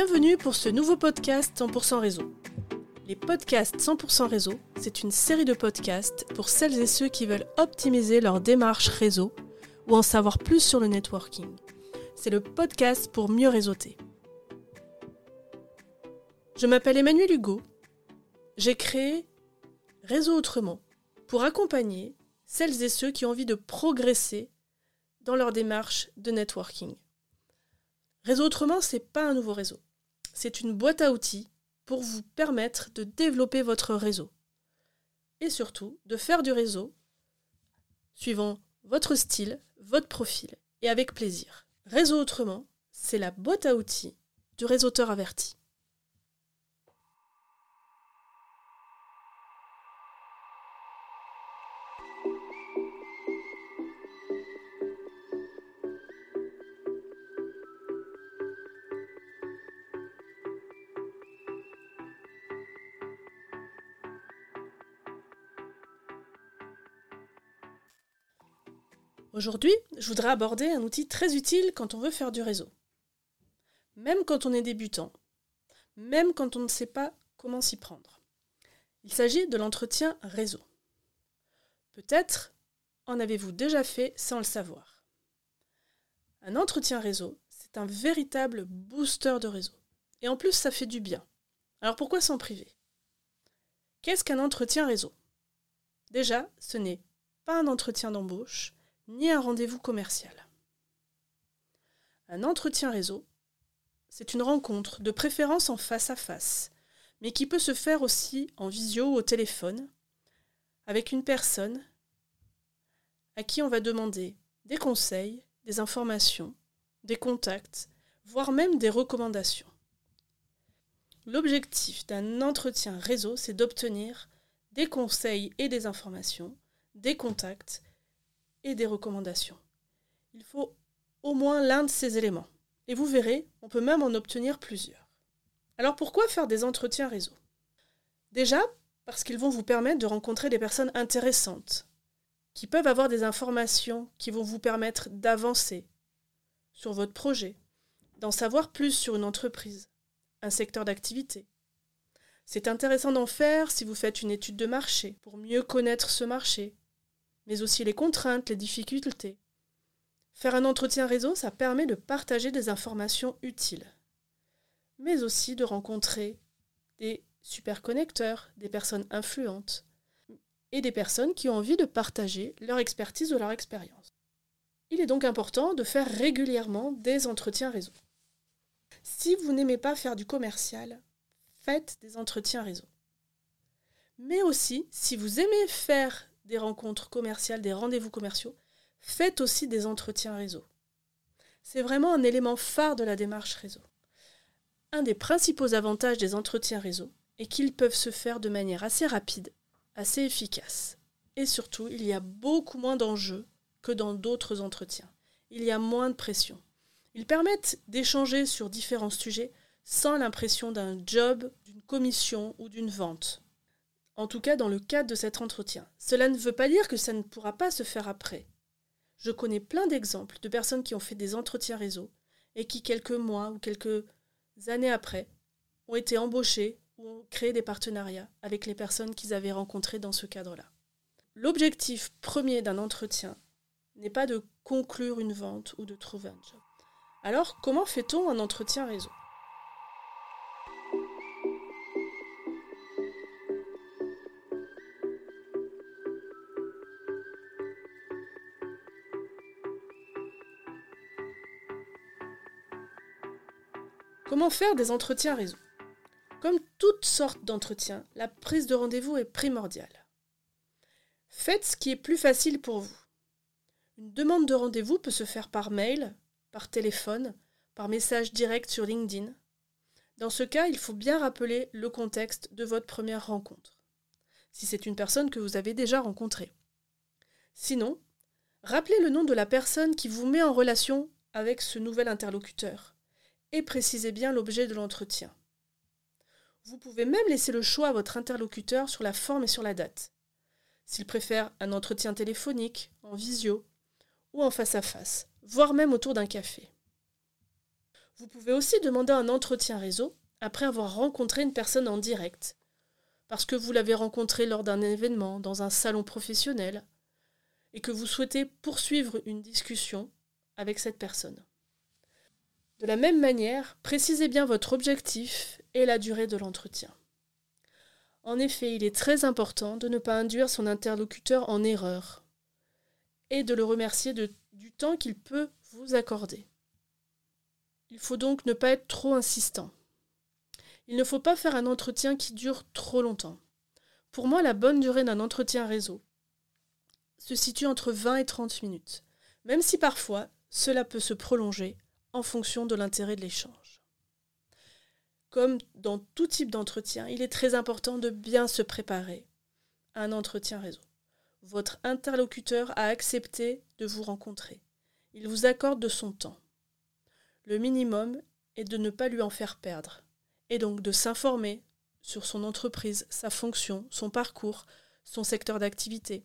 Bienvenue pour ce nouveau podcast 100% réseau. Les podcasts 100% réseau, c'est une série de podcasts pour celles et ceux qui veulent optimiser leur démarche réseau ou en savoir plus sur le networking. C'est le podcast pour mieux réseauter. Je m'appelle Emmanuel Hugo. J'ai créé Réseau Autrement pour accompagner celles et ceux qui ont envie de progresser dans leur démarche de networking. Réseau Autrement, ce n'est pas un nouveau réseau. C'est une boîte à outils pour vous permettre de développer votre réseau. Et surtout, de faire du réseau suivant votre style, votre profil et avec plaisir. Réseau Autrement, c'est la boîte à outils du réseauteur averti. Aujourd'hui, je voudrais aborder un outil très utile quand on veut faire du réseau. Même quand on est débutant, même quand on ne sait pas comment s'y prendre. Il s'agit de l'entretien réseau. Peut-être en avez-vous déjà fait sans le savoir. Un entretien réseau, c'est un véritable booster de réseau. Et en plus, ça fait du bien. Alors pourquoi s'en priver? Qu'est-ce qu'un entretien réseau? Déjà, ce n'est pas un entretien d'embauche, ni un rendez-vous commercial. Un entretien réseau, c'est une rencontre, de préférence en face à face, mais qui peut se faire aussi en visio ou au téléphone, avec une personne à qui on va demander des conseils, des informations, des contacts, voire même des recommandations. L'objectif d'un entretien réseau, c'est d'obtenir des conseils et des informations, des contacts et des recommandations. Il faut au moins l'un de ces éléments. Et vous verrez, on peut même en obtenir plusieurs. Alors pourquoi faire des entretiens réseau? Déjà, parce qu'ils vont vous permettre de rencontrer des personnes intéressantes, qui peuvent avoir des informations qui vont vous permettre d'avancer sur votre projet, d'en savoir plus sur une entreprise, un secteur d'activité. C'est intéressant d'en faire si vous faites une étude de marché pour mieux connaître ce marché, mais aussi les contraintes, les difficultés. Faire un entretien réseau, ça permet de partager des informations utiles, mais aussi de rencontrer des super connecteurs, des personnes influentes et des personnes qui ont envie de partager leur expertise ou leur expérience. Il est donc important de faire régulièrement des entretiens réseau. Si vous n'aimez pas faire du commercial, faites des entretiens réseau. Mais aussi, si vous aimez faire des rencontres commerciales, des rendez-vous commerciaux, faites aussi des entretiens réseau. C'est vraiment un élément phare de la démarche réseau. Un des principaux avantages des entretiens réseau est qu'ils peuvent se faire de manière assez rapide, assez efficace. Et surtout, il y a beaucoup moins d'enjeux que dans d'autres entretiens. Il y a moins de pression. Ils permettent d'échanger sur différents sujets sans l'impression d'un job, d'une commission ou d'une vente en tout cas dans le cadre de cet entretien. Cela ne veut pas dire que ça ne pourra pas se faire après. Je connais plein d'exemples de personnes qui ont fait des entretiens réseau et qui, quelques mois ou quelques années après, ont été embauchées ou ont créé des partenariats avec les personnes qu'ils avaient rencontrées dans ce cadre-là. L'objectif premier d'un entretien n'est pas de conclure une vente ou de trouver un job. Alors, comment fait-on un entretien réseau? Comment faire des entretiens réseau Comme toutes sortes d'entretiens, la prise de rendez-vous est primordiale. Faites ce qui est plus facile pour vous. Une demande de rendez-vous peut se faire par mail, par téléphone, par message direct sur LinkedIn. Dans ce cas, il faut bien rappeler le contexte de votre première rencontre, si c'est une personne que vous avez déjà rencontrée. Sinon, rappelez le nom de la personne qui vous met en relation avec ce nouvel interlocuteur et précisez bien l'objet de l'entretien. Vous pouvez même laisser le choix à votre interlocuteur sur la forme et sur la date. S'il préfère un entretien téléphonique, en visio ou en face à face, voire même autour d'un café. Vous pouvez aussi demander un entretien réseau après avoir rencontré une personne en direct, parce que vous l'avez rencontrée lors d'un événement, dans un salon professionnel, et que vous souhaitez poursuivre une discussion avec cette personne. De la même manière, précisez bien votre objectif et la durée de l'entretien. En effet, il est très important de ne pas induire son interlocuteur en erreur et de le remercier du temps qu'il peut vous accorder. Il faut donc ne pas être trop insistant. Il ne faut pas faire un entretien qui dure trop longtemps. Pour moi, la bonne durée d'un entretien réseau se situe entre 20 et 30 minutes, même si parfois cela peut se prolonger en fonction de l'intérêt de l'échange. Comme dans tout type d'entretien, il est très important de bien se préparer à un entretien réseau. Votre interlocuteur a accepté de vous rencontrer. Il vous accorde de son temps. Le minimum est de ne pas lui en faire perdre, et donc de s'informer sur son entreprise, sa fonction, son parcours, son secteur d'activité.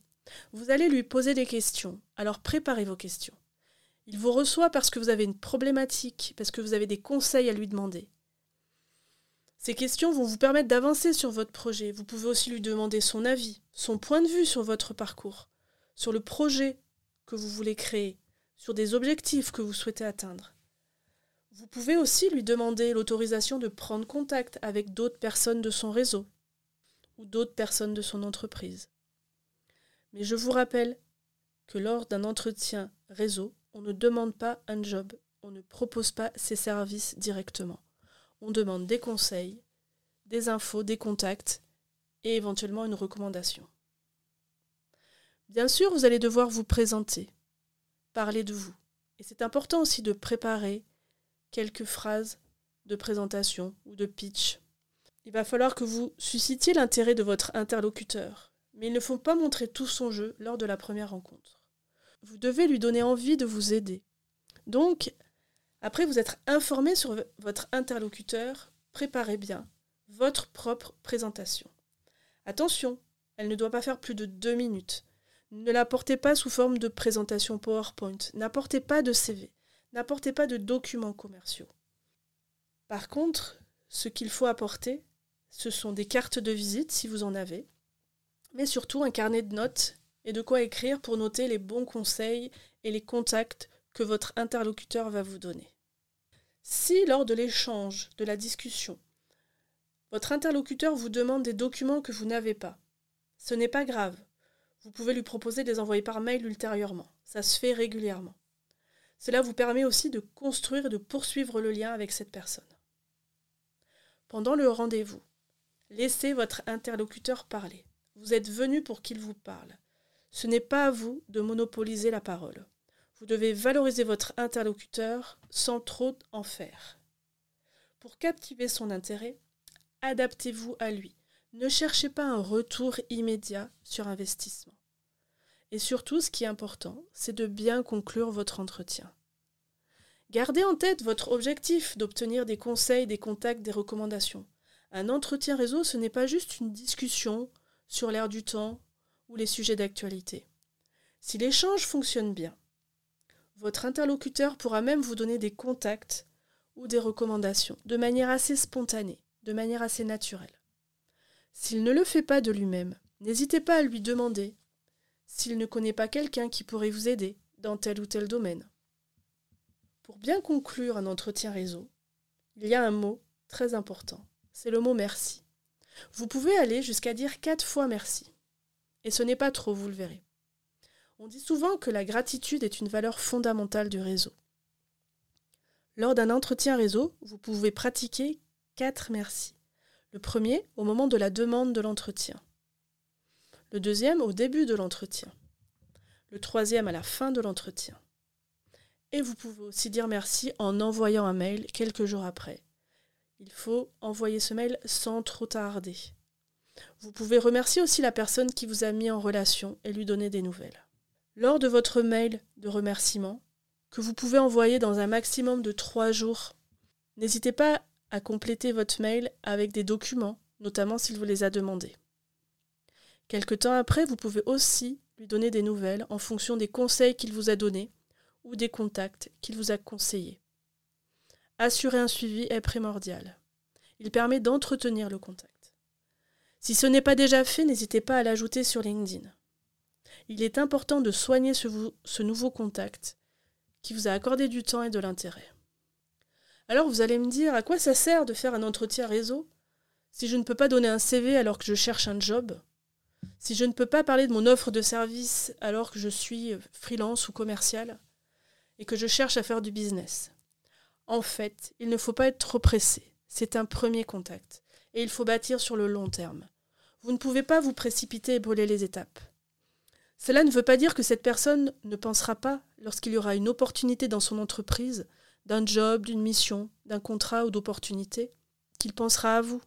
Vous allez lui poser des questions, alors préparez vos questions. Il vous reçoit parce que vous avez une problématique, parce que vous avez des conseils à lui demander. Ces questions vont vous permettre d'avancer sur votre projet. Vous pouvez aussi lui demander son avis, son point de vue sur votre parcours, sur le projet que vous voulez créer, sur des objectifs que vous souhaitez atteindre. Vous pouvez aussi lui demander l'autorisation de prendre contact avec d'autres personnes de son réseau ou d'autres personnes de son entreprise. Mais je vous rappelle que lors d'un entretien réseau, on ne demande pas un job, on ne propose pas ses services directement on demande des conseils, des infos, des contacts et éventuellement une recommandation. Bien sûr, vous allez devoir vous présenter, parler de vous. Et c'est important aussi de préparer quelques phrases de présentation ou de pitch. Il va falloir que vous suscitiez l'intérêt de votre interlocuteur, mais il ne faut pas montrer tout son jeu lors de la première rencontre. Vous devez lui donner envie de vous aider. Donc, après vous être informé sur votre interlocuteur, préparez bien votre propre présentation. Attention, elle ne doit pas faire plus de deux minutes. Ne la portez pas sous forme de présentation PowerPoint. N'apportez pas de CV. N'apportez pas de documents commerciaux. Par contre, ce qu'il faut apporter, ce sont des cartes de visite si vous en avez, mais surtout un carnet de notes et de quoi écrire pour noter les bons conseils et les contacts que votre interlocuteur va vous donner. Si lors de l'échange, de la discussion, votre interlocuteur vous demande des documents que vous n'avez pas, ce n'est pas grave. Vous pouvez lui proposer de les envoyer par mail ultérieurement. Ça se fait régulièrement. Cela vous permet aussi de construire et de poursuivre le lien avec cette personne. Pendant le rendez-vous, laissez votre interlocuteur parler. Vous êtes venu pour qu'il vous parle. Ce n'est pas à vous de monopoliser la parole. Vous devez valoriser votre interlocuteur sans trop en faire. Pour captiver son intérêt, adaptez-vous à lui. Ne cherchez pas un retour immédiat sur investissement. Et surtout, ce qui est important, c'est de bien conclure votre entretien. Gardez en tête votre objectif d'obtenir des conseils, des contacts, des recommandations. Un entretien réseau, ce n'est pas juste une discussion sur l'air du temps ou les sujets d'actualité. Si l'échange fonctionne bien, votre interlocuteur pourra même vous donner des contacts ou des recommandations de manière assez spontanée, de manière assez naturelle. S'il ne le fait pas de lui-même, n'hésitez pas à lui demander s'il ne connaît pas quelqu'un qui pourrait vous aider dans tel ou tel domaine. Pour bien conclure un entretien réseau, il y a un mot très important, c'est le mot merci. Vous pouvez aller jusqu'à dire quatre fois merci. Et ce n'est pas trop, vous le verrez. On dit souvent que la gratitude est une valeur fondamentale du réseau. Lors d'un entretien réseau, vous pouvez pratiquer quatre merci. Le premier au moment de la demande de l'entretien. Le deuxième au début de l'entretien. Le troisième à la fin de l'entretien. Et vous pouvez aussi dire merci en envoyant un mail quelques jours après. Il faut envoyer ce mail sans trop tarder. Vous pouvez remercier aussi la personne qui vous a mis en relation et lui donner des nouvelles. Lors de votre mail de remerciement, que vous pouvez envoyer dans un maximum de trois jours, n'hésitez pas à compléter votre mail avec des documents, notamment s'il vous les a demandés. Quelque temps après, vous pouvez aussi lui donner des nouvelles en fonction des conseils qu'il vous a donnés ou des contacts qu'il vous a conseillés. assurer un suivi est primordial. Il permet d'entretenir le contact. Si ce n'est pas déjà fait, n'hésitez pas à l'ajouter sur LinkedIn. Il est important de soigner ce, nouveau contact qui vous a accordé du temps et de l'intérêt. Alors vous allez me dire, à quoi ça sert de faire un entretien réseau si je ne peux pas donner un CV alors que je cherche un job? Si je ne peux pas parler de mon offre de service alors que je suis freelance ou commercial et que je cherche à faire du business? En fait, il ne faut pas être trop pressé. C'est un premier contact et il faut bâtir sur le long terme. Vous ne pouvez pas vous précipiter et brûler les étapes. Cela ne veut pas dire que cette personne ne pensera pas, lorsqu'il y aura une opportunité dans son entreprise, d'un job, d'une mission, d'un contrat ou d'opportunité, qu'il pensera à vous.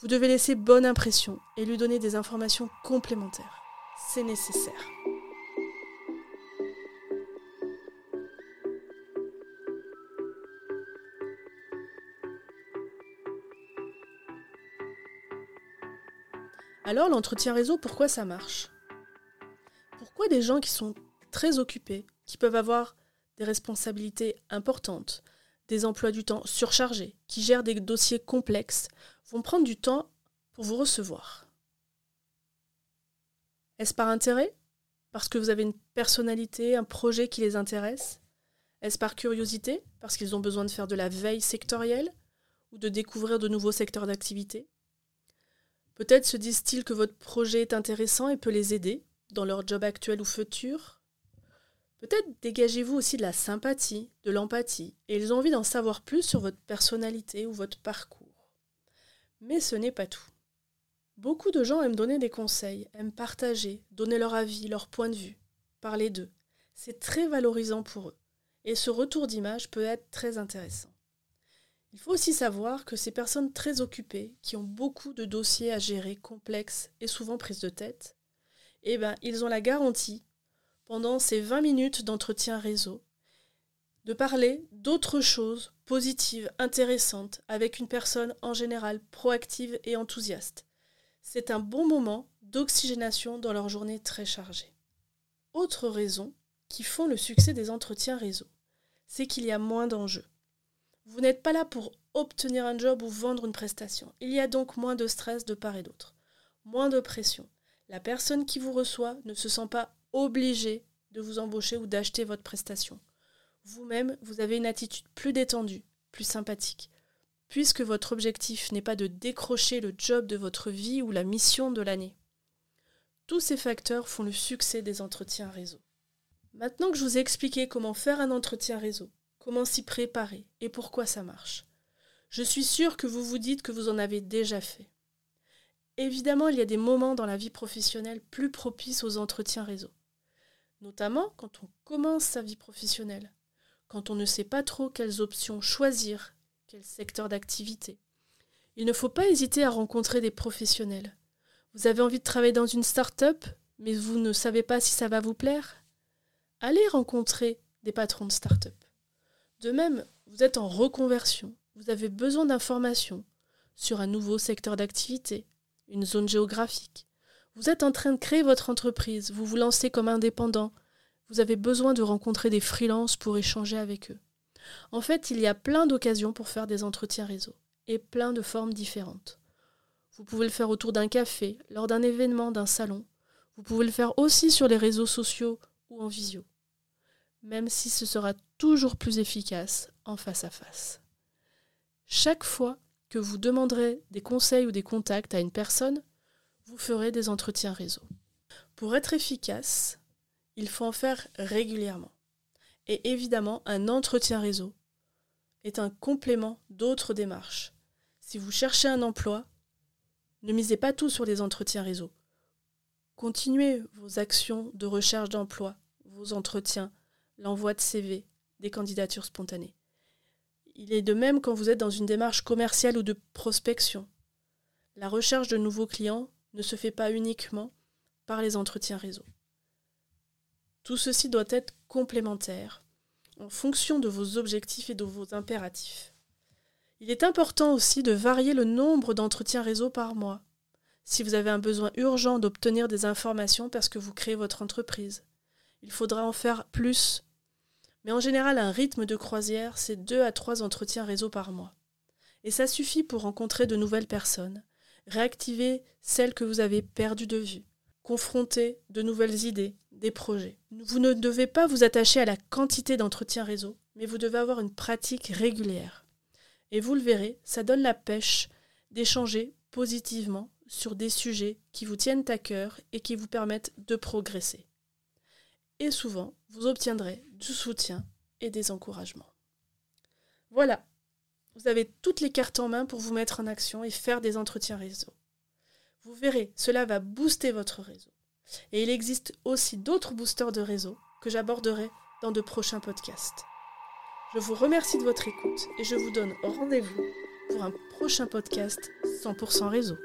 Vous devez laisser bonne impression et lui donner des informations complémentaires. C'est nécessaire. Alors l'entretien réseau, pourquoi ça marche? Pourquoi des gens qui sont très occupés, qui peuvent avoir des responsabilités importantes, des emplois du temps surchargés, qui gèrent des dossiers complexes, vont prendre du temps pour vous recevoir? Est-ce par intérêt? Parce que vous avez une personnalité, un projet qui les intéresse? Est-ce par curiosité? Parce qu'ils ont besoin de faire de la veille sectorielle? Ou de découvrir de nouveaux secteurs d'activité? Peut-être se disent-ils que votre projet est intéressant et peut les aider dans leur job actuel ou futur? Peut-être dégagez-vous aussi de la sympathie, de l'empathie, et ils ont envie d'en savoir plus sur votre personnalité ou votre parcours. Mais ce n'est pas tout. Beaucoup de gens aiment donner des conseils, aiment partager, donner leur avis, leur point de vue, parler d'eux. C'est très valorisant pour eux, et ce retour d'image peut être très intéressant. Il faut aussi savoir que ces personnes très occupées, qui ont beaucoup de dossiers à gérer complexes et souvent prises de tête, eh ben, ils ont la garantie pendant ces 20 minutes d'entretien réseau, de parler d'autres choses positives, intéressantes, avec une personne en général proactive et enthousiaste. C'est un bon moment d'oxygénation dans leur journée très chargée. Autre raison qui font le succès des entretiens réseau, c'est qu'il y a moins d'enjeux. Vous n'êtes pas là pour obtenir un job ou vendre une prestation. Il y a donc moins de stress de part et d'autre, moins de pression. La personne qui vous reçoit ne se sent pas obligé de vous embaucher ou d'acheter votre prestation. Vous-même, vous avez une attitude plus détendue, plus sympathique, puisque votre objectif n'est pas de décrocher le job de votre vie ou la mission de l'année. Tous ces facteurs font le succès des entretiens réseau. Maintenant que je vous ai expliqué comment faire un entretien réseau, comment s'y préparer et pourquoi ça marche, je suis sûre que vous vous dites que vous en avez déjà fait. Évidemment, il y a des moments dans la vie professionnelle plus propices aux entretiens réseau notamment quand on commence sa vie professionnelle, quand on ne sait pas trop quelles options choisir, quel secteur d'activité. Il ne faut pas hésiter à rencontrer des professionnels. Vous avez envie de travailler dans une start-up, mais vous ne savez pas si ça va vous plaire? Allez rencontrer des patrons de start-up. De même, vous êtes en reconversion, vous avez besoin d'informations sur un nouveau secteur d'activité, une zone géographique, vous êtes en train de créer votre entreprise, vous vous lancez comme indépendant, vous avez besoin de rencontrer des freelances pour échanger avec eux. En fait, il y a plein d'occasions pour faire des entretiens réseau, et plein de formes différentes. Vous pouvez le faire autour d'un café, lors d'un événement, d'un salon. Vous pouvez le faire aussi sur les réseaux sociaux ou en visio. Même si ce sera toujours plus efficace en face à face. Chaque fois que vous demanderez des conseils ou des contacts à une personne, vous ferez des entretiens réseau. Pour être efficace, il faut en faire régulièrement. Et évidemment, un entretien réseau est un complément d'autres démarches. Si vous cherchez un emploi, ne misez pas tout sur les entretiens réseau. Continuez vos actions de recherche d'emploi, vos entretiens, l'envoi de CV, des candidatures spontanées. Il est de même quand vous êtes dans une démarche commerciale ou de prospection. La recherche de nouveaux clients ne se fait pas uniquement par les entretiens réseau. Tout ceci doit être complémentaire, en fonction de vos objectifs et de vos impératifs. Il est important aussi de varier le nombre d'entretiens réseau par mois, si vous avez un besoin urgent d'obtenir des informations parce que vous créez votre entreprise. Il faudra en faire plus. Mais en général, un rythme de croisière, c'est deux à trois entretiens réseau par mois. Et ça suffit pour rencontrer de nouvelles personnes, réactiver celles que vous avez perdues de vue, confronter de nouvelles idées, des projets. Vous ne devez pas vous attacher à la quantité d'entretiens réseau, mais vous devez avoir une pratique régulière. Et vous le verrez, ça donne la pêche d'échanger positivement sur des sujets qui vous tiennent à cœur et qui vous permettent de progresser. Et souvent, vous obtiendrez du soutien et des encouragements. Voilà, vous avez toutes les cartes en main pour vous mettre en action et faire des entretiens réseau. Vous verrez, cela va booster votre réseau. Et il existe aussi d'autres boosters de réseau que j'aborderai dans de prochains podcasts. Je vous remercie de votre écoute et je vous donne rendez-vous pour un prochain podcast 100% réseau.